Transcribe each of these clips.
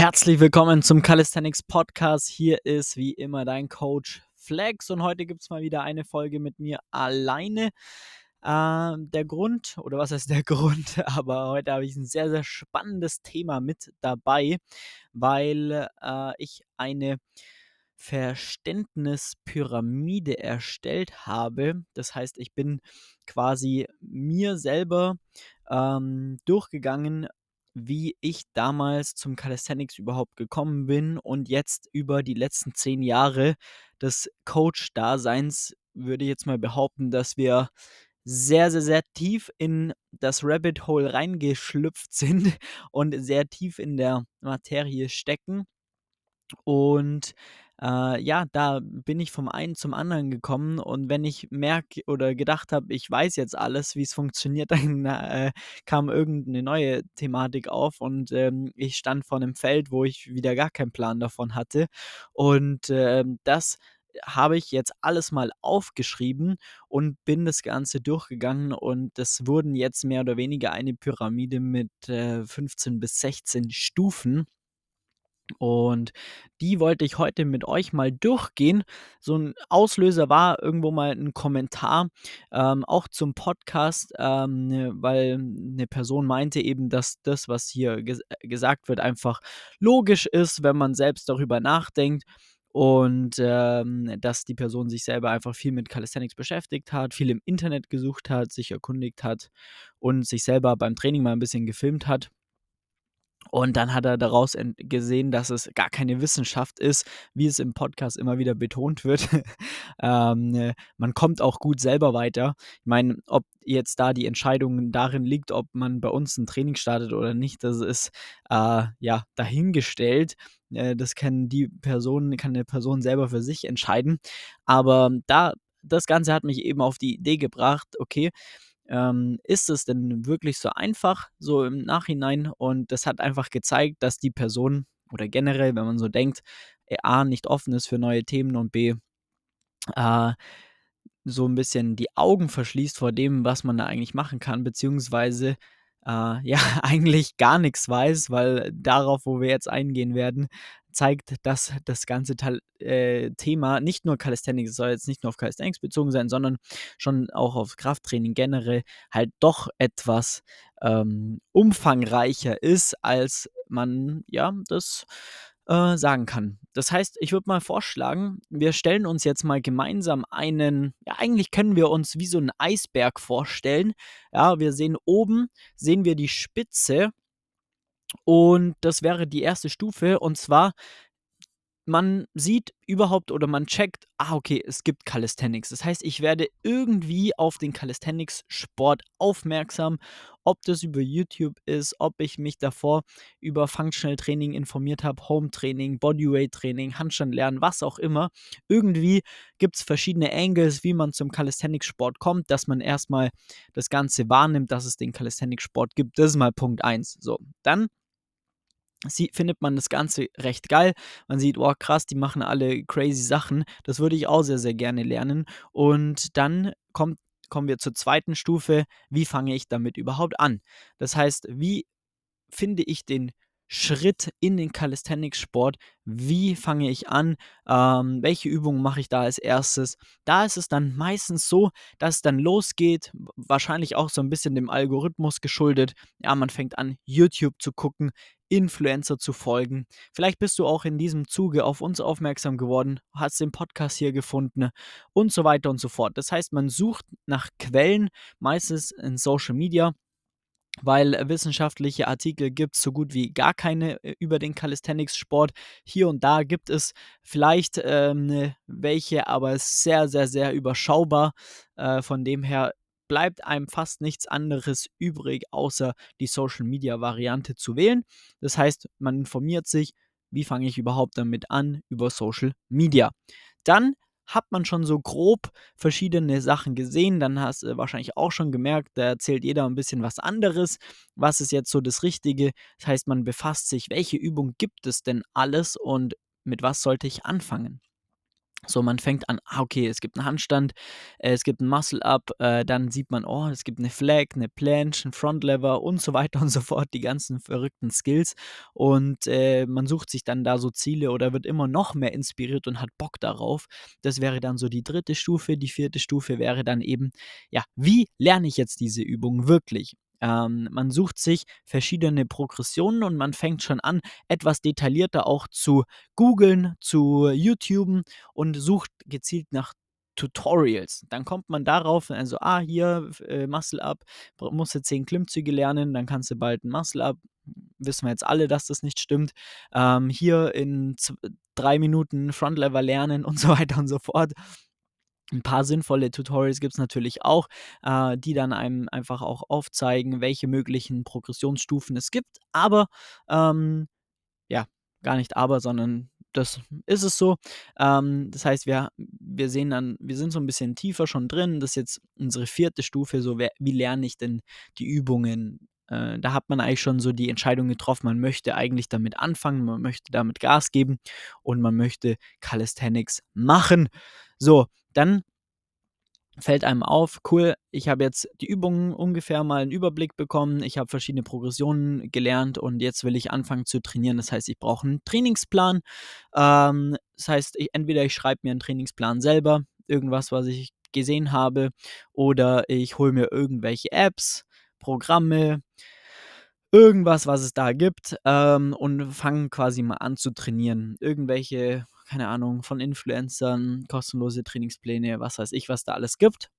Herzlich willkommen zum Calisthenics Podcast. Hier ist wie immer dein Coach Flex und heute gibt es mal wieder eine Folge mit mir alleine. Äh, der Grund, oder was heißt der Grund, aber heute habe ich ein sehr, sehr spannendes Thema mit dabei, weil äh, ich eine Verständnispyramide erstellt habe. Das heißt, ich bin quasi mir selber ähm, durchgegangen, wie ich damals zum Calisthenics überhaupt gekommen bin und jetzt über die letzten zehn Jahre des Coach-Daseins würde ich jetzt mal behaupten, dass wir sehr, sehr, sehr tief in das Rabbit Hole reingeschlüpft sind und sehr tief in der Materie stecken. Und äh, ja, da bin ich vom einen zum anderen gekommen und wenn ich merke oder gedacht habe, ich weiß jetzt alles, wie es funktioniert, dann äh, kam irgendeine neue Thematik auf und ähm, ich stand vor einem Feld, wo ich wieder gar keinen Plan davon hatte. Und äh, das habe ich jetzt alles mal aufgeschrieben und bin das Ganze durchgegangen und das wurden jetzt mehr oder weniger eine Pyramide mit äh, 15 bis 16 Stufen. Und die wollte ich heute mit euch mal durchgehen. So ein Auslöser war irgendwo mal ein Kommentar, ähm, auch zum Podcast, ähm, ne, weil eine Person meinte eben, dass das, was hier ges gesagt wird, einfach logisch ist, wenn man selbst darüber nachdenkt. Und ähm, dass die Person sich selber einfach viel mit Calisthenics beschäftigt hat, viel im Internet gesucht hat, sich erkundigt hat und sich selber beim Training mal ein bisschen gefilmt hat. Und dann hat er daraus gesehen, dass es gar keine Wissenschaft ist, wie es im Podcast immer wieder betont wird. ähm, äh, man kommt auch gut selber weiter. Ich meine, ob jetzt da die Entscheidung darin liegt, ob man bei uns ein Training startet oder nicht, das ist äh, ja dahingestellt. Äh, das kann die Person, kann eine Person selber für sich entscheiden. Aber da, das Ganze hat mich eben auf die Idee gebracht, okay, ähm, ist es denn wirklich so einfach, so im Nachhinein? Und das hat einfach gezeigt, dass die Person oder generell, wenn man so denkt, äh, A, nicht offen ist für neue Themen und B, äh, so ein bisschen die Augen verschließt vor dem, was man da eigentlich machen kann, beziehungsweise äh, ja, eigentlich gar nichts weiß, weil darauf, wo wir jetzt eingehen werden, zeigt, dass das ganze äh, Thema nicht nur Calisthenics, soll jetzt nicht nur auf Calisthenics bezogen sein, sondern schon auch auf Krafttraining generell halt doch etwas ähm, umfangreicher ist, als man ja das äh, sagen kann. Das heißt, ich würde mal vorschlagen, wir stellen uns jetzt mal gemeinsam einen, ja, eigentlich können wir uns wie so einen Eisberg vorstellen. Ja, wir sehen oben, sehen wir die Spitze und das wäre die erste Stufe. Und zwar, man sieht überhaupt oder man checkt, ah, okay, es gibt Calisthenics. Das heißt, ich werde irgendwie auf den Calisthenics-Sport aufmerksam, ob das über YouTube ist, ob ich mich davor über Functional Training informiert habe, Home Training, Bodyweight Training, Handstand lernen, was auch immer. Irgendwie gibt es verschiedene Angles, wie man zum Calisthenics-Sport kommt, dass man erstmal das Ganze wahrnimmt, dass es den Calisthenics-Sport gibt. Das ist mal Punkt 1. So, dann sie, findet man das Ganze recht geil. Man sieht, oh krass, die machen alle crazy Sachen. Das würde ich auch sehr, sehr gerne lernen. Und dann kommt, kommen wir zur zweiten Stufe. Wie fange ich damit überhaupt an? Das heißt, wie finde ich den Schritt in den Calisthenics-Sport. Wie fange ich an? Ähm, welche Übungen mache ich da als erstes? Da ist es dann meistens so, dass es dann losgeht, wahrscheinlich auch so ein bisschen dem Algorithmus geschuldet. Ja, man fängt an, YouTube zu gucken, Influencer zu folgen. Vielleicht bist du auch in diesem Zuge auf uns aufmerksam geworden, hast den Podcast hier gefunden und so weiter und so fort. Das heißt, man sucht nach Quellen, meistens in Social Media weil wissenschaftliche Artikel gibt es so gut wie gar keine äh, über den Calisthenics-Sport. Hier und da gibt es vielleicht ähm, ne, welche, aber sehr, sehr, sehr überschaubar. Äh, von dem her bleibt einem fast nichts anderes übrig, außer die Social-Media-Variante zu wählen. Das heißt, man informiert sich, wie fange ich überhaupt damit an über Social Media. Dann hat man schon so grob verschiedene Sachen gesehen, dann hast du wahrscheinlich auch schon gemerkt, da erzählt jeder ein bisschen was anderes. Was ist jetzt so das Richtige? Das heißt, man befasst sich, welche Übung gibt es denn alles und mit was sollte ich anfangen? So, man fängt an, ah, okay, es gibt einen Handstand, äh, es gibt 'n Muscle Up, äh, dann sieht man, oh, es gibt eine Flag, eine Planche, 'n Front Lever und so weiter und so fort, die ganzen verrückten Skills. Und, äh, man sucht sich dann da so Ziele oder wird immer noch mehr inspiriert und hat Bock darauf. Das wäre dann so die dritte Stufe. Die vierte Stufe wäre dann eben, ja, wie lerne ich jetzt diese Übung wirklich? Ähm, man sucht sich verschiedene Progressionen und man fängt schon an, etwas detaillierter auch zu googeln, zu YouTuben und sucht gezielt nach Tutorials. Dann kommt man darauf, also, ah, hier äh, Muscle Up, musst du 10 Klimmzüge lernen, dann kannst du bald ein Muscle Up. Wissen wir jetzt alle, dass das nicht stimmt. Ähm, hier in drei Minuten Front Lever lernen und so weiter und so fort. Ein paar sinnvolle Tutorials gibt es natürlich auch, äh, die dann einem einfach auch aufzeigen, welche möglichen Progressionsstufen es gibt. Aber, ähm, ja, gar nicht aber, sondern das ist es so. Ähm, das heißt, wir wir sehen dann wir sind so ein bisschen tiefer schon drin. Das ist jetzt unsere vierte Stufe, so wie lerne ich denn die Übungen? Äh, da hat man eigentlich schon so die Entscheidung getroffen, man möchte eigentlich damit anfangen, man möchte damit Gas geben und man möchte Calisthenics machen. So, dann fällt einem auf, cool, ich habe jetzt die Übungen ungefähr mal einen Überblick bekommen, ich habe verschiedene Progressionen gelernt und jetzt will ich anfangen zu trainieren. Das heißt, ich brauche einen Trainingsplan. Ähm, das heißt, ich, entweder ich schreibe mir einen Trainingsplan selber, irgendwas, was ich gesehen habe, oder ich hole mir irgendwelche Apps, Programme, irgendwas, was es da gibt, ähm, und fange quasi mal an zu trainieren. Irgendwelche keine Ahnung, von Influencern, kostenlose Trainingspläne, was weiß ich, was da alles gibt,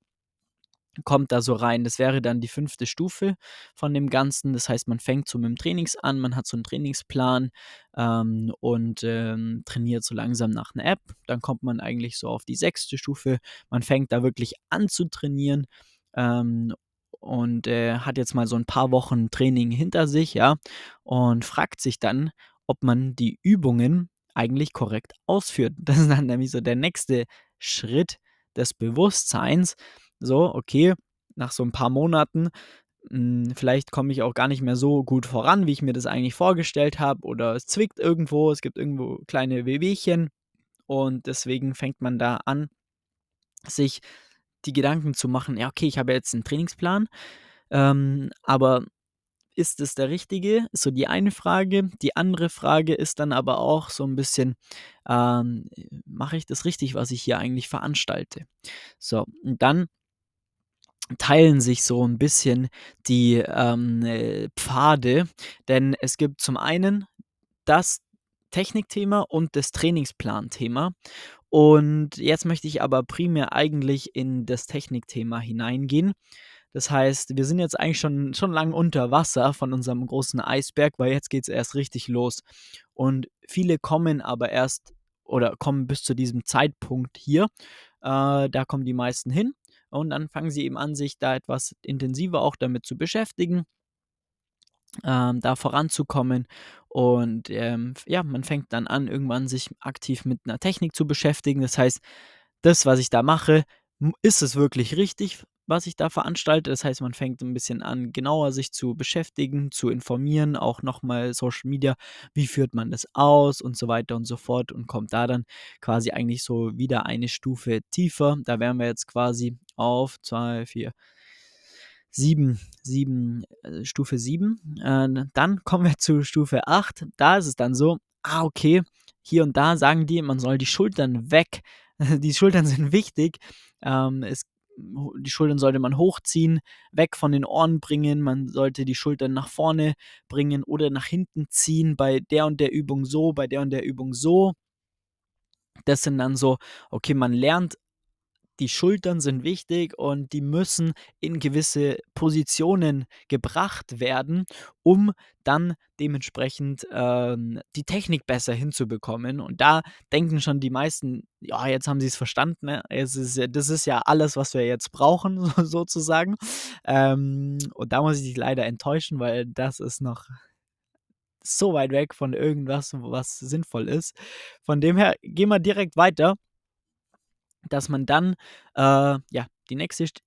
kommt da so rein. Das wäre dann die fünfte Stufe von dem Ganzen. Das heißt, man fängt so mit dem Trainings an, man hat so einen Trainingsplan ähm, und ähm, trainiert so langsam nach einer App. Dann kommt man eigentlich so auf die sechste Stufe. Man fängt da wirklich an zu trainieren ähm, und äh, hat jetzt mal so ein paar Wochen Training hinter sich, ja, und fragt sich dann, ob man die Übungen eigentlich korrekt ausführt. Das ist dann nämlich so der nächste Schritt des Bewusstseins. So, okay, nach so ein paar Monaten, mh, hm, vielleicht komme ich auch gar nicht mehr so gut voran, wie ich mir das eigentlich vorgestellt habe, oder es zwickt irgendwo, es gibt irgendwo kleine Wehwehchen und deswegen fängt man da an, sich die Gedanken zu machen, ja, okay, ich habe jetzt einen Trainingsplan, ähm, aber ist es der richtige? So die eine Frage. Die andere Frage ist dann aber auch so ein bisschen, ähm, mache ich das richtig, was ich hier eigentlich veranstalte? So, und dann teilen sich so ein bisschen die, ähm, äh, Pfade, denn es gibt zum einen das Technikthema und das Trainingsplanthema. Und jetzt möchte ich aber primär eigentlich in das Technikthema hineingehen. Das heißt, wir sind jetzt eigentlich schon, schon lang unter Wasser von unserem großen Eisberg, weil jetzt geht es erst richtig los. Und viele kommen aber erst oder kommen bis zu diesem Zeitpunkt hier. Äh, da kommen die meisten hin. Und dann fangen sie eben an, sich da etwas intensiver auch damit zu beschäftigen, ähm, da voranzukommen. Und ähm, ja, man fängt dann an, irgendwann sich aktiv mit einer Technik zu beschäftigen. Das heißt, das, was ich da mache, ist es wirklich richtig? Was ich da veranstalte. Das heißt, man fängt ein bisschen an, genauer sich zu beschäftigen, zu informieren, auch nochmal Social Media, wie führt man das aus und so weiter und so fort und kommt da dann quasi eigentlich so wieder eine Stufe tiefer. Da wären wir jetzt quasi auf 2, 4, 7, 7, Stufe 7. Äh, dann kommen wir zu Stufe 8. Da ist es dann so, ah, okay, hier und da sagen die, man soll die Schultern weg. Die Schultern sind wichtig. Ähm, es die Schultern sollte man hochziehen, weg von den Ohren bringen, man sollte die Schultern nach vorne bringen oder nach hinten ziehen, bei der und der Übung so, bei der und der Übung so. Das sind dann so, okay, man lernt die Schultern sind wichtig und die müssen in gewisse Positionen gebracht werden, um dann dementsprechend ähm, die Technik besser hinzubekommen. Und da denken schon die meisten, ja, jetzt haben sie es verstanden. Ne? Das ist ja alles, was wir jetzt brauchen, sozusagen. Ähm, und da muss ich dich leider enttäuschen, weil das ist noch so weit weg von irgendwas, was sinnvoll ist. Von dem her gehen wir direkt weiter dass man dann, äh, ja, die nächste St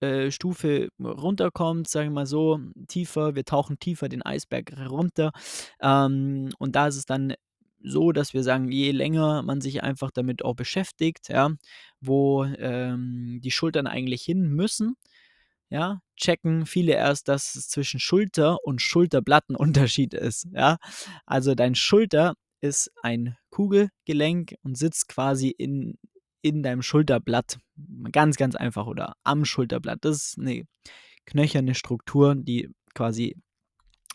äh, Stufe runterkommt, sagen wir mal so, tiefer, wir tauchen tiefer den Eisberg runter. Ähm, und da ist es dann so, dass wir sagen, je länger man sich einfach damit auch beschäftigt, ja, wo ähm, die Schultern eigentlich hin müssen, ja, checken viele erst, dass es zwischen Schulter und Schulterblatt Unterschied ist, ja? Also, dein Schulter ist ein Kugelgelenk und sitzt quasi in in deinem Schulterblatt. Ganz, ganz einfach oder am Schulterblatt. Das ist 'ne knöcherne Struktur, die quasi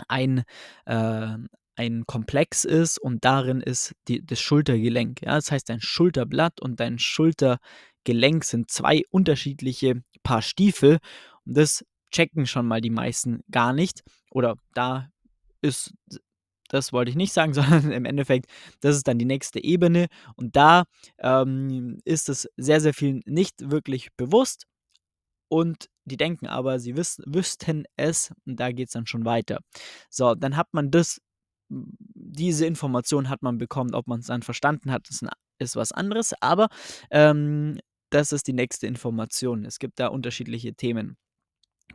ein äh, ein Komplex ist und darin ist die das Schultergelenk, ja? Das heißt, dein Schulterblatt und dein Schultergelenk sind 2 unterschiedliche Paar Stiefel und das checken schon mal die meisten gar nicht oder da ist das wollte ich nicht sagen, sondern im Endeffekt, das ist dann die nächste Ebene und da, ähm, ist es sehr, sehr vielen nicht wirklich bewusst und die denken aber, sie wiss wüssten es und da geht's dann schon weiter. So, dann hat man das diese Information hat man bekommen. Ob man's dann verstanden hat, ist ist was anderes, aber, ähm, das ist die nächste Information. Es gibt da unterschiedliche Themen.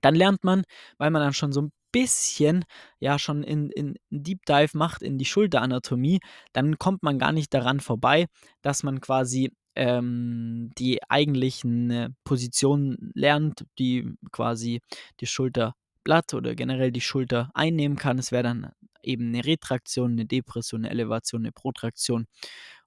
Dann lernt man, weil man dann schon so 'n bisschen, ja, schon in in Deep Dive macht in die Schulteranatomie, dann kommt man gar nicht daran vorbei, dass man quasi, ähm, die eigentlichen, äh, Positionen lernt, die quasi die Schulterblatt oder generell die Schulter einnehmen kann. Es wäre dann eben 'ne Retraktion, 'ne Depression, 'ne Elevation, 'ne Protraktion.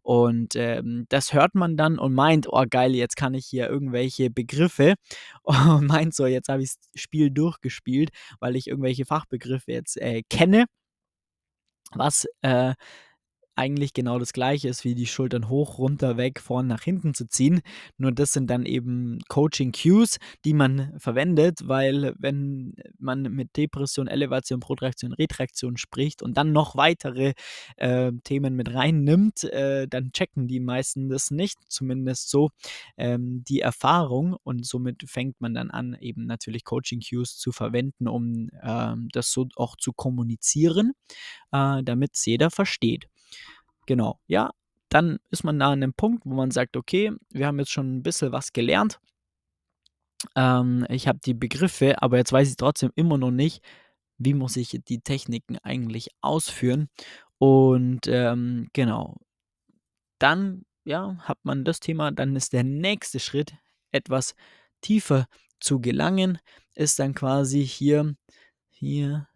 Und, ähm, das hört man dann und meint: „Oh geil, jetzt kann ich hier irgendwelche Begriffe“ und meint so: „Jetzt habe ich's Spiel durchgespielt, weil ich irgendwelche Fachbegriffe jetzt, äh, kenne.“ Was, äh, eigentlich genau das Gleiche ist, wie die Schultern hoch, runter, weg, vorn, nach hinten zu ziehen. Nur das sind dann eben Coaching Cues, die man verwendet, weil wenn man mit Depression, Elevation, Protraktion, Retraktion spricht und dann noch weitere, äh, Themen mit reinnimmt, äh, dann checken die meisten das nicht, zumindest so, ähm, die Erfahrung und somit fängt man dann an, eben natürlich Coaching Cues zu verwenden, um, ähm, das so auch zu kommunizieren, äh, damit's jeder versteht. Genau, ja, dann ist man da an 'nem Punkt, wo man sagt: „Okay, wir haben jetzt schon 'n bisschen was gelernt.“ Ähm, ich habe die Begriffe, aber jetzt weiß ich trotzdem immer noch nicht, wie muss ich die Techniken eigentlich ausführen und, ähm, genau. Dann, ja, hat man das Thema, dann ist der nächste Schritt, etwas tiefer zu gelangen, ist dann quasi hier hier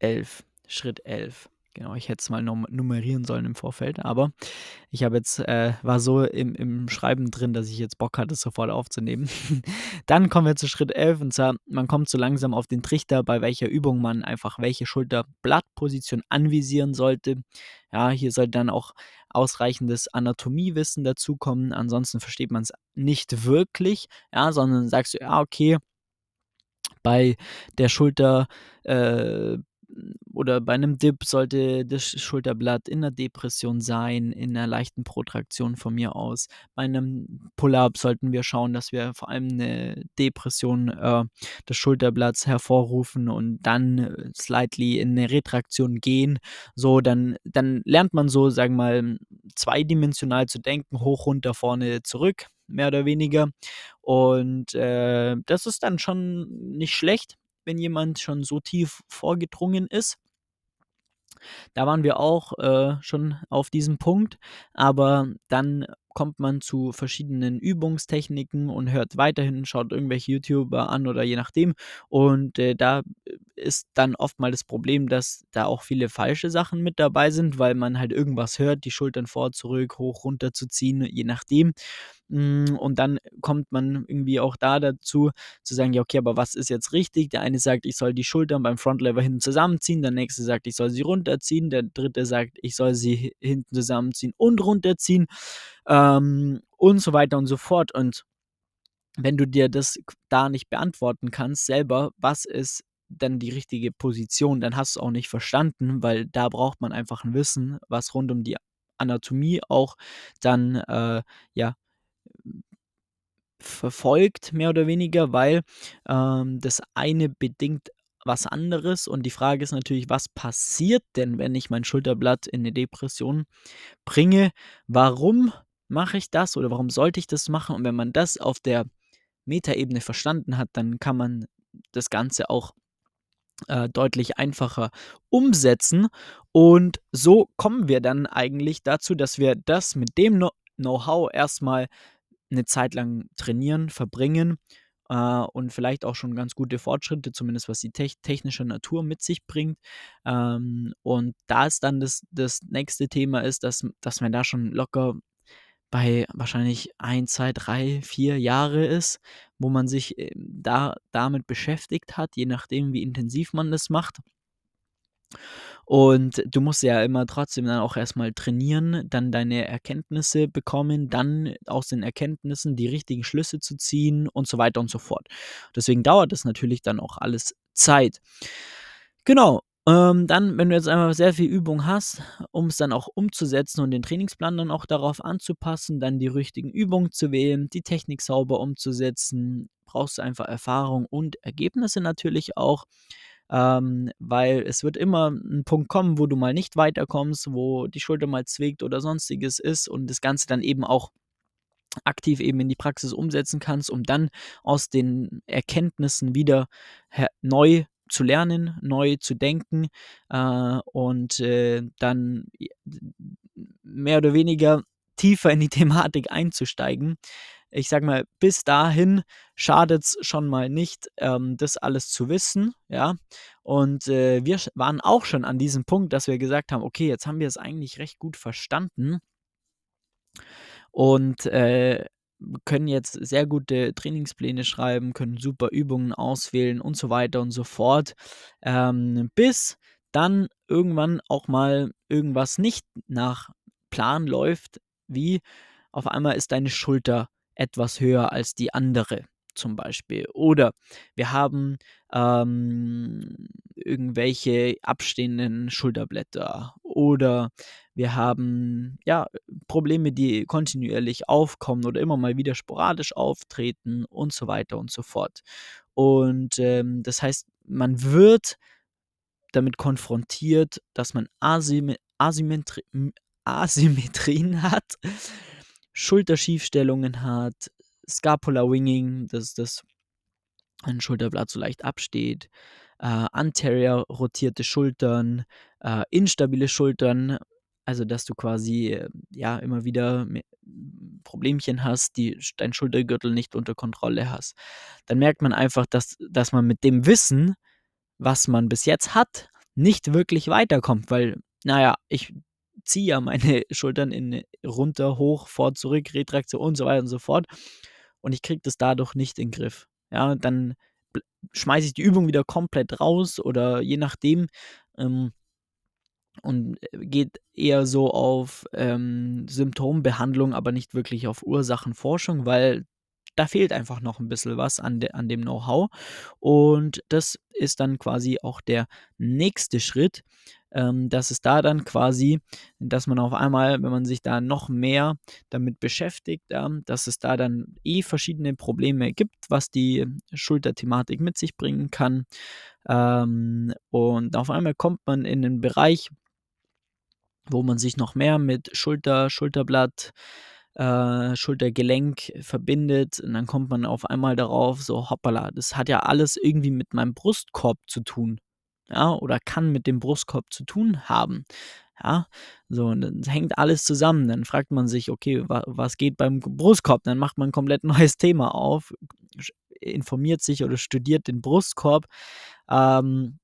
11, Schritt 11. Genau, ich hätte es mal num nummerieren sollen im Vorfeld, aber ich habe jetzt äh, war so im im Schreiben drin, dass ich jetzt Bock hatte, sofort aufzunehmen. Dann kommen wir zu Schritt 11 und zwar, man kommt so langsam auf den Trichter, bei welcher Übung man einfach welche Schulterblattposition anvisieren sollte. Ja, hier sollte dann auch ausreichendes Anatomiewissen dazukommen, ansonsten versteht man's nicht wirklich, ja, sondern sagst du: „Ja, okay“ „bei der Schulter, äh, oder bei 'nem Dip sollte das Sch Schulterblatt in 'ner Depression sein, in 'ner leichten Protraktion von mir aus. Bei 'nem Pull-up sollten wir schauen, dass wir vor allem 'ne Depression, äh, des Schulterblatts hervorrufen und dann, äh, slightly in 'ne Retraktion gehen.“ So, dann dann lernt man so, sagen wir mal, zweidimensional zu denken, hoch, runter, vorne, zurück, mehr oder weniger. Und, äh, das ist dann schon nicht schlecht, wenn jemand schon so tief vorgedrungen ist. Da waren wir auch, äh, schon auf diesem Punkt, aber dann kommt man zu verschiedenen Übungstechniken und hört weiterhin schaut irgendwelche YouTuber an oder je nachdem. Und, äh, da ist dann oft mal das Problem, dass da auch viele falsche Sachen mit dabei sind, weil man halt irgendwas hört, die Schultern vor, zurück, hoch, runter zu ziehen, je nachdem. Hm, und dann kommt man irgendwie auch da dazu, zu sagen: „Ja, okay, aber was ist jetzt richtig?“ Der eine sagt, ich soll die Schultern beim Front Lever hinten zusammenziehen, der nächste sagt, ich soll sie runterziehen, der dritte sagt, ich soll sie hi hinten zusammenziehen und runterziehen, ähm, und so weiter und so fort. Und wenn du dir das da nicht beantworten kannst selber, was ist denn die richtige Position, dann hast du's auch nicht verstanden, weil da braucht man einfach 'n Wissen, was rund um die Anatomie auch dann, äh, ja verfolgt, mehr oder weniger, weil, ähm, das eine bedingt was anderes und die Frage ist natürlich: „Was passiert denn, wenn ich mein Schulterblatt in 'ne Depression bringe? Warum mache ich das oder warum sollte ich das machen?“ Und wenn man das auf der Metaebene verstanden hat, dann kann man das Ganze auch äh, deutlich einfacher umsetzen. Und so kommen wir dann eigentlich dazu, dass wir das mit dem Know Know-how erstmal eine Zeit lang trainieren, verbringen, äh, und vielleicht auch schon ganz gute Fortschritte, zumindest was die tech technische Natur mit sich bringt. Ähm, und da ist dann das das nächste Thema ist, dass dass man da schon locker bei wahrscheinlich 1, 2, 3, 4 Jahre ist, wo man sich, ähm, da damit beschäftigt hat, je nachdem, wie intensiv man das macht. Und du musst ja immer trotzdem dann auch erstmal trainieren, dann deine Erkenntnisse bekommen, dann aus den Erkenntnissen die richtigen Schlüsse zu ziehen und so weiter und so fort. Deswegen dauert das natürlich dann auch alles Zeit. Genau, ähm, dann, wenn du jetzt einmal sehr viel Übung hast, um es dann auch umzusetzen und den Trainingsplan dann auch darauf anzupassen, dann die richtigen Übungen zu wählen, die Technik sauber umzusetzen, brauchst du einfach Erfahrung und Ergebnisse natürlich auch. Ähm, weil es wird immer ein Punkt kommen, wo du mal nicht weiterkommst, wo die Schulter mal zwickt oder sonstiges ist und das Ganze dann eben auch aktiv eben in die Praxis umsetzen kannst, um dann aus den Erkenntnissen wieder neu zu lernen, neu zu denken äh, und äh, dann mehr oder weniger tiefer in die Thematik einzusteigen ich sag mal, bis dahin schadet es schon mal nicht, ähm, das alles zu wissen, ja. Und äh, wir waren auch schon an diesem Punkt, dass wir gesagt haben, okay, jetzt haben wir es eigentlich recht gut verstanden und äh, können jetzt sehr gute Trainingspläne schreiben, können super Übungen auswählen und so weiter und so fort, ähm, bis dann irgendwann auch mal irgendwas nicht nach Plan läuft, wie auf einmal ist deine Schulter etwas höher als die andere zum Beispiel. Oder wir haben ähm, irgendwelche abstehenden Schulterblätter. Oder wir haben ja Probleme, die kontinuierlich aufkommen oder immer mal wieder sporadisch auftreten und so weiter und so fort. Und ähm, das heißt, man wird damit konfrontiert, dass man Asym Asymmetri Asymmetrien hat Schulterschiefstellungen hat, Scapular Winging, dass das ein Schulterblatt so leicht absteht, äh, anterior rotierte Schultern, äh, instabile Schultern, also dass du quasi äh, ja immer wieder Problemchen hast, die dein Schultergürtel nicht unter Kontrolle hast. Dann merkt man einfach, dass, dass man mit dem Wissen, was man bis jetzt hat, nicht wirklich weiterkommt, weil, naja, ich ziehe ja meine Schultern in runter, hoch, vor, zurück, Retraktion und so weiter und so fort. Und ich kriege das dadurch nicht in den Griff. Ja, dann schmeiße ich die Übung wieder komplett raus oder je nachdem ähm, und äh, geht eher so auf ähm, Symptombehandlung, aber nicht wirklich auf Ursachenforschung, weil da fehlt einfach noch ein bisschen was an, de, an dem Know-how. Und das ist dann quasi auch der nächste Schritt, ähm, dass es da dann quasi, dass man auf einmal, wenn man sich da noch mehr damit beschäftigt, ähm, dass es da dann eh verschiedene Probleme gibt, was die Schulterthematik mit sich bringen kann. Ähm, und auf einmal kommt man in den Bereich, wo man sich noch mehr mit Schulter, Schulterblatt, äh, Schultergelenk verbindet und dann kommt man auf einmal darauf, so hoppala, das hat ja alles irgendwie mit meinem Brustkorb zu tun ja, oder kann mit dem Brustkorb zu tun haben. Ja, so, und dann hängt alles zusammen. Dann fragt man sich, okay, wa was geht beim Brustkorb? Dann macht man ein komplett neues Thema auf, informiert sich oder studiert den Brustkorb. Ähm,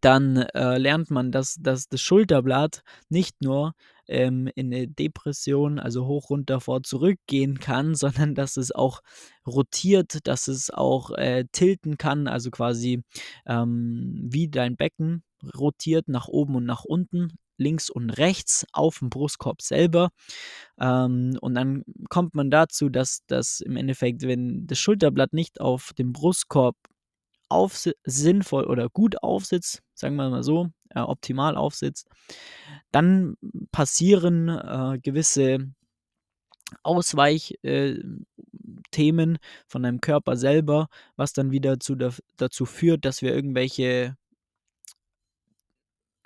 dann äh, lernt man, dass, dass das Schulterblatt nicht nur ähm, in eine Depression, also hoch, runter, vor, zurück gehen kann, sondern dass es auch rotiert, dass es auch äh, tilten kann, also quasi ähm, wie dein Becken rotiert nach oben und nach unten, links und rechts auf dem Brustkorb selber. Ähm, und dann kommt man dazu, dass das im Endeffekt, wenn das Schulterblatt nicht auf dem Brustkorb auf, sinnvoll oder gut aufsitzt, sagen wir mal so, äh, optimal aufsitzt, dann passieren äh, gewisse Ausweichthemen äh, von deinem Körper selber, was dann wieder zu, dazu führt, dass wir irgendwelche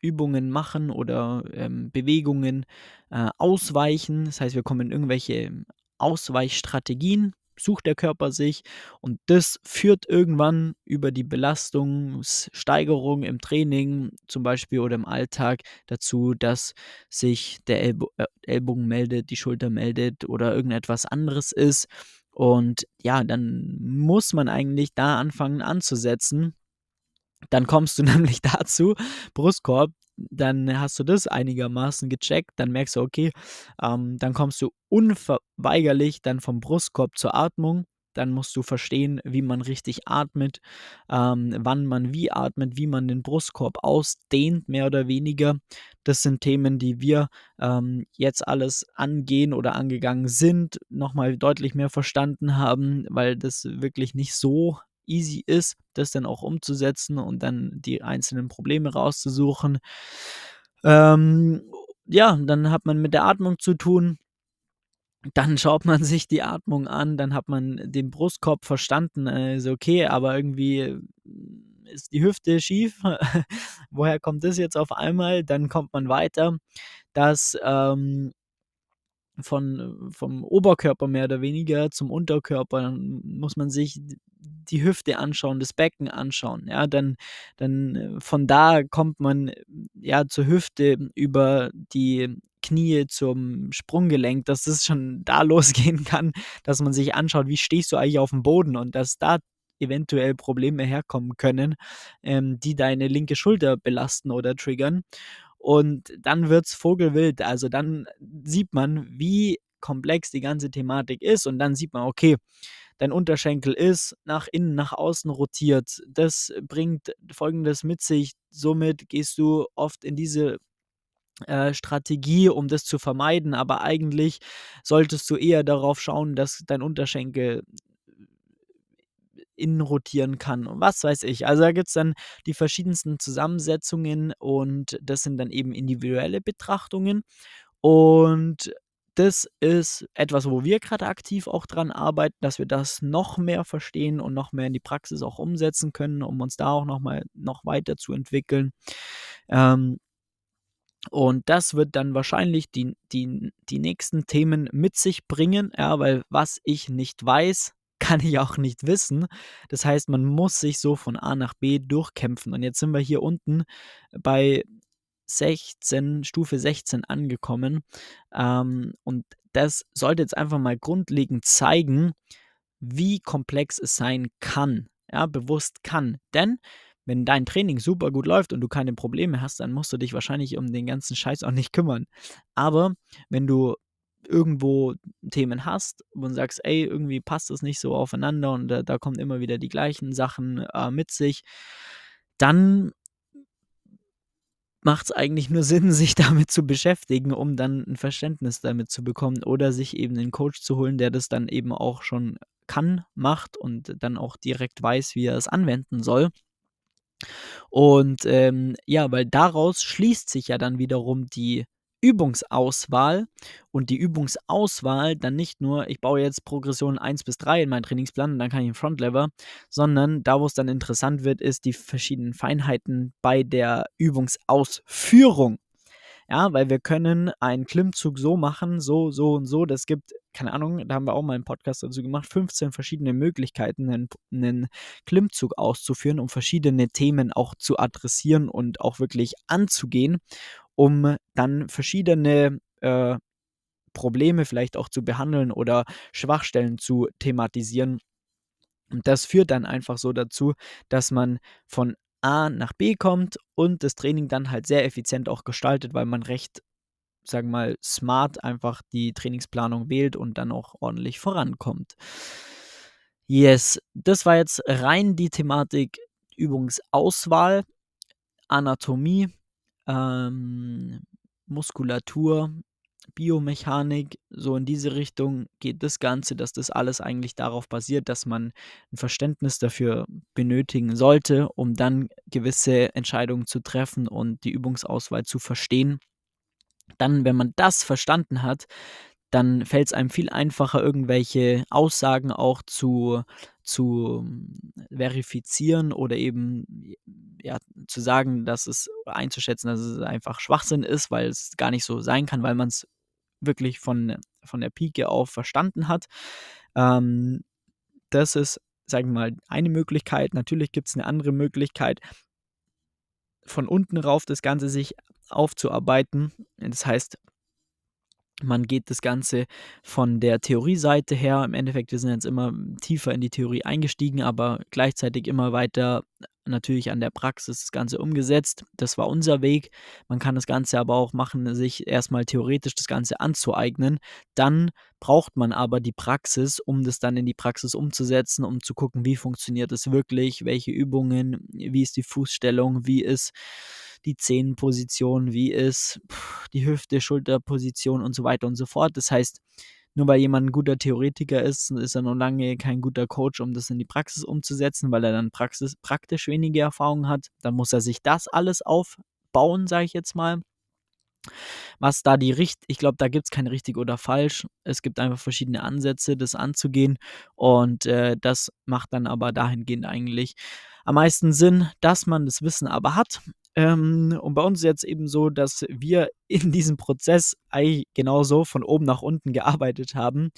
Übungen machen oder ähm, Bewegungen äh, ausweichen. Das heißt, wir kommen in irgendwelche Ausweichstrategien, sucht der Körper sich und das führt irgendwann über die Belastungssteigerung im Training zum Beispiel oder im Alltag dazu, dass sich der Ellbo äh, Ellbogen meldet, die Schulter meldet oder irgendetwas anderes ist. Und ja, dann muss man eigentlich da anfangen anzusetzen. Dann kommst du nämlich dazu, Brustkorb, dann hast du das einigermaßen gecheckt, dann merkst du, okay, ähm, dann kommst du unverweigerlich dann vom Brustkorb zur Atmung. Dann musst du verstehen, wie man richtig atmet, ähm, wann man wie atmet, wie man den Brustkorb ausdehnt, mehr oder weniger. Das sind Themen, die wir ähm, jetzt alles angehen oder angegangen sind, nochmal deutlich mehr verstanden haben, weil das wirklich nicht so easy ist, das dann auch umzusetzen und dann die einzelnen Probleme rauszusuchen. Ähm, ja, dann hat man mit der Atmung zu tun. Dann schaut man sich die Atmung an, dann hat man den Brustkorb verstanden, also okay, aber irgendwie ist die Hüfte schief. Woher kommt das jetzt auf einmal? Dann kommt man weiter, dass ähm, von, vom Oberkörper mehr oder weniger zum Unterkörper, dann muss man sich die Hüfte anschauen, das Becken anschauen. Ja, dann, dann äh, von da kommt man ja zur Hüfte über die Knie zum Sprunggelenk, dass das schon da losgehen kann, dass man sich anschaut, wie stehst du eigentlich auf dem Boden und dass da eventuell Probleme herkommen können, ähm, die deine linke Schulter belasten oder triggern. Und dann wird es vogelwild. Also dann sieht man, wie komplex die ganze Thematik ist. Und dann sieht man, okay, dein Unterschenkel ist nach innen, nach außen rotiert. Das bringt Folgendes mit sich. Somit gehst du oft in diese äh, Strategie, um das zu vermeiden. Aber eigentlich solltest du eher darauf schauen, dass dein Unterschenkel innen rotieren kann und was weiß ich. Also da gibt es dann die verschiedensten Zusammensetzungen und das sind dann eben individuelle Betrachtungen. Und das ist etwas, wo wir gerade aktiv auch dran arbeiten, dass wir das noch mehr verstehen und noch mehr in die Praxis auch umsetzen können, um uns da auch noch mal noch weiter zu entwickeln. Ähm, und das wird dann wahrscheinlich die, die, die nächsten Themen mit sich bringen, ja, weil was ich nicht weiß, kann ich auch nicht wissen. Das heißt, man muss sich so von A nach B durchkämpfen. Und jetzt sind wir hier unten bei 16, Stufe 16 angekommen. Ähm, und das sollte jetzt einfach mal grundlegend zeigen, wie komplex es sein kann. Ja, bewusst kann. Denn wenn dein Training super gut läuft und du keine Probleme hast, dann musst du dich wahrscheinlich um den ganzen Scheiß auch nicht kümmern. Aber wenn du irgendwo Themen hast und sagst, ey, irgendwie passt das nicht so aufeinander und da, da kommen immer wieder die gleichen Sachen äh, mit sich, dann macht es eigentlich nur Sinn, sich damit zu beschäftigen, um dann ein Verständnis damit zu bekommen oder sich eben einen Coach zu holen, der das dann eben auch schon kann, macht und dann auch direkt weiß, wie er es anwenden soll. Und ähm, ja, weil daraus schließt sich ja dann wiederum die Übungsauswahl und die Übungsauswahl dann nicht nur, ich baue jetzt Progression 1 bis 3 in meinen Trainingsplan und dann kann ich einen Frontlever, sondern da, wo es dann interessant wird, ist die verschiedenen Feinheiten bei der Übungsausführung. Ja, weil wir können einen Klimmzug so machen, so, so und so. Das gibt, keine Ahnung, da haben wir auch mal einen Podcast dazu gemacht, 15 verschiedene Möglichkeiten, einen, einen Klimmzug auszuführen, um verschiedene Themen auch zu adressieren und auch wirklich anzugehen um dann verschiedene äh, Probleme vielleicht auch zu behandeln oder Schwachstellen zu thematisieren. Und das führt dann einfach so dazu, dass man von A nach B kommt und das Training dann halt sehr effizient auch gestaltet, weil man recht, sagen wir mal, smart einfach die Trainingsplanung wählt und dann auch ordentlich vorankommt. Yes, das war jetzt rein die Thematik Übungsauswahl, Anatomie ähm, Muskulatur, Biomechanik, so in diese Richtung geht das Ganze, dass das alles eigentlich darauf basiert, dass man ein Verständnis dafür benötigen sollte, um dann gewisse Entscheidungen zu treffen und die Übungsauswahl zu verstehen. Dann, wenn man das verstanden hat, dann fällt es einem viel einfacher, irgendwelche Aussagen auch zu, zu verifizieren oder eben ja, zu sagen, dass es einzuschätzen, dass es einfach Schwachsinn ist, weil es gar nicht so sein kann, weil man es wirklich von, von der Pike auf verstanden hat. Ähm, das ist, sagen wir mal, eine Möglichkeit. Natürlich gibt es eine andere Möglichkeit, von unten rauf das Ganze sich aufzuarbeiten. Das heißt, man geht das Ganze von der Theorieseite her. Im Endeffekt, wir sind jetzt immer tiefer in die Theorie eingestiegen, aber gleichzeitig immer weiter natürlich an der Praxis das Ganze umgesetzt. Das war unser Weg. Man kann das Ganze aber auch machen, sich erstmal theoretisch das Ganze anzueignen. Dann braucht man aber die Praxis, um das dann in die Praxis umzusetzen, um zu gucken, wie funktioniert es wirklich, welche Übungen, wie ist die Fußstellung, wie ist die Zehenposition, wie ist die Hüfte, Schulterposition und so weiter und so fort. Das heißt, nur weil jemand ein guter Theoretiker ist, ist er noch lange kein guter Coach, um das in die Praxis umzusetzen, weil er dann Praxis, praktisch wenige Erfahrung hat. Dann muss er sich das alles aufbauen, sage ich jetzt mal. Was da die Richt, ich glaube, da gibt es kein richtig oder falsch. Es gibt einfach verschiedene Ansätze, das anzugehen. Und äh, das macht dann aber dahingehend eigentlich am meisten Sinn, dass man das Wissen aber hat ähm, und bei uns ist jetzt eben so, dass wir in diesem Prozess eigentlich genauso von oben nach unten gearbeitet haben.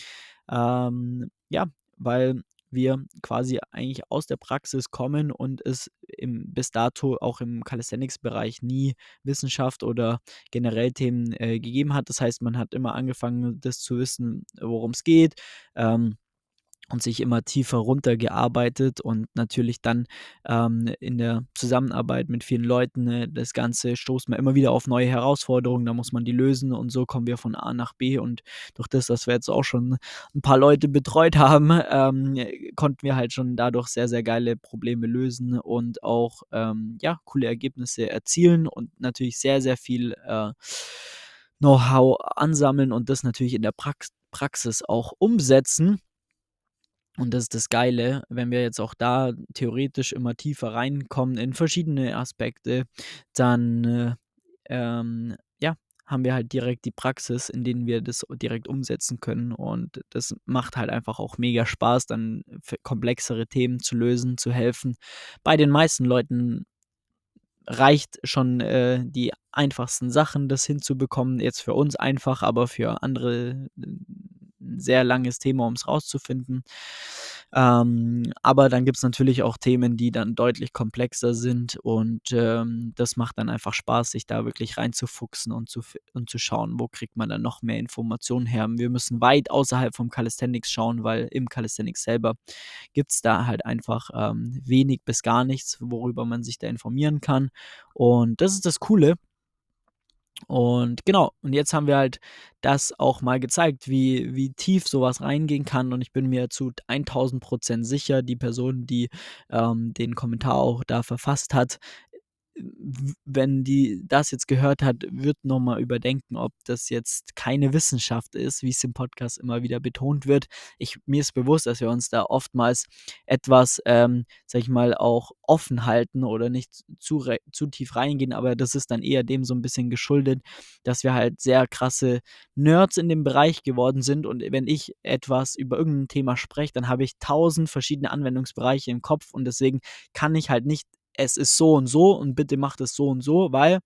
Ähm, ja, weil wir quasi eigentlich aus der Praxis kommen und es im, bis dato auch im Calisthenics-Bereich nie Wissenschaft oder generell Themen äh, gegeben hat. Das heißt, man hat immer angefangen, das zu wissen, worum es geht. Ähm, und sich immer tiefer runtergearbeitet und natürlich dann ähm, in der Zusammenarbeit mit vielen Leuten ne, das Ganze stoßt man immer wieder auf neue Herausforderungen, da muss man die lösen und so kommen wir von A nach B und durch das, dass wir jetzt auch schon ein paar Leute betreut haben, ähm, konnten wir halt schon dadurch sehr, sehr geile Probleme lösen und auch ähm, ja, coole Ergebnisse erzielen und natürlich sehr, sehr viel äh, Know-how ansammeln und das natürlich in der Prax Praxis auch umsetzen. Und das ist das Geile, wenn wir jetzt auch da theoretisch immer tiefer reinkommen in verschiedene Aspekte, dann äh, ähm, ja, haben wir halt direkt die Praxis, in denen wir das direkt umsetzen können. Und das macht halt einfach auch mega Spaß, dann komplexere Themen zu lösen, zu helfen. Bei den meisten Leuten reicht schon äh, die einfachsten Sachen, das hinzubekommen. Jetzt für uns einfach, aber für andere sehr langes Thema, um es rauszufinden. Ähm, aber dann gibt es natürlich auch Themen, die dann deutlich komplexer sind und ähm, das macht dann einfach Spaß, sich da wirklich reinzufuchsen und zu, und zu schauen, wo kriegt man dann noch mehr Informationen her. Wir müssen weit außerhalb vom Calisthenics schauen, weil im Calisthenics selber gibt es da halt einfach ähm, wenig bis gar nichts, worüber man sich da informieren kann. Und das ist das Coole. Und genau, und jetzt haben wir halt das auch mal gezeigt, wie, wie tief sowas reingehen kann. Und ich bin mir zu 1000 Prozent sicher, die Person, die ähm, den Kommentar auch da verfasst hat, wenn die das jetzt gehört hat, wird nochmal überdenken, ob das jetzt keine Wissenschaft ist, wie es im Podcast immer wieder betont wird. Ich, mir ist bewusst, dass wir uns da oftmals etwas, ähm, sag ich mal, auch offen halten oder nicht zu, zu tief reingehen, aber das ist dann eher dem so ein bisschen geschuldet, dass wir halt sehr krasse Nerds in dem Bereich geworden sind und wenn ich etwas über irgendein Thema spreche, dann habe ich tausend verschiedene Anwendungsbereiche im Kopf und deswegen kann ich halt nicht es ist so und so und bitte macht es so und so, weil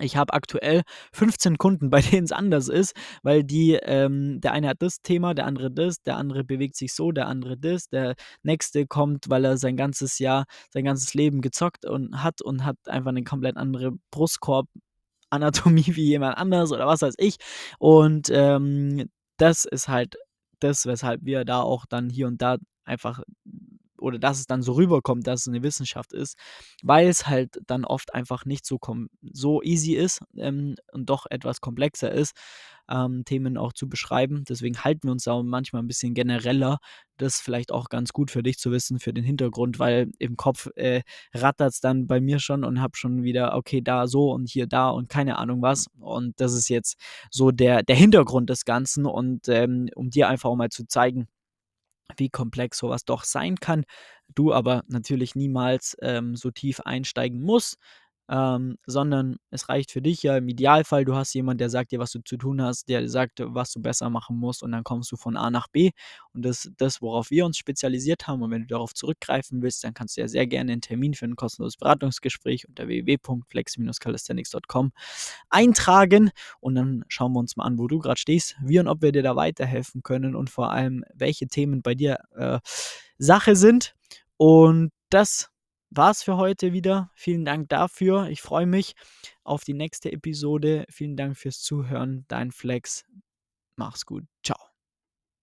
ich habe aktuell 15 Kunden, bei denen es anders ist, weil die, ähm, der eine hat das Thema, der andere das, der andere bewegt sich so, der andere das, der nächste kommt, weil er sein ganzes Jahr, sein ganzes Leben gezockt und hat und hat einfach eine komplett andere Brustkorb-Anatomie wie jemand anders oder was weiß ich. Und ähm, das ist halt das, weshalb wir da auch dann hier und da einfach oder dass es dann so rüberkommt, dass es eine Wissenschaft ist, weil es halt dann oft einfach nicht so, so easy ist ähm, und doch etwas komplexer ist, ähm, Themen auch zu beschreiben. Deswegen halten wir uns da manchmal ein bisschen genereller. Das ist vielleicht auch ganz gut für dich zu wissen, für den Hintergrund, weil im Kopf äh, rattert es dann bei mir schon und habe schon wieder, okay, da so und hier da und keine Ahnung was. Und das ist jetzt so der, der Hintergrund des Ganzen und ähm, um dir einfach auch mal zu zeigen, wie komplex sowas doch sein kann. Du aber natürlich niemals ähm, so tief einsteigen musst. Ähm, sondern es reicht für dich ja im Idealfall, du hast jemanden, der sagt dir, was du zu tun hast, der sagt, was du besser machen musst und dann kommst du von A nach B. Und das ist das, worauf wir uns spezialisiert haben und wenn du darauf zurückgreifen willst, dann kannst du ja sehr gerne einen Termin für ein kostenloses Beratungsgespräch unter www.flex-calisthenics.com eintragen. Und dann schauen wir uns mal an, wo du gerade stehst, wie und ob wir dir da weiterhelfen können und vor allem, welche Themen bei dir äh, Sache sind. Und das war's für heute wieder. Vielen Dank dafür. Ich freue mich auf die nächste Episode. Vielen Dank fürs Zuhören. Dein Flex. Mach's gut. Ciao.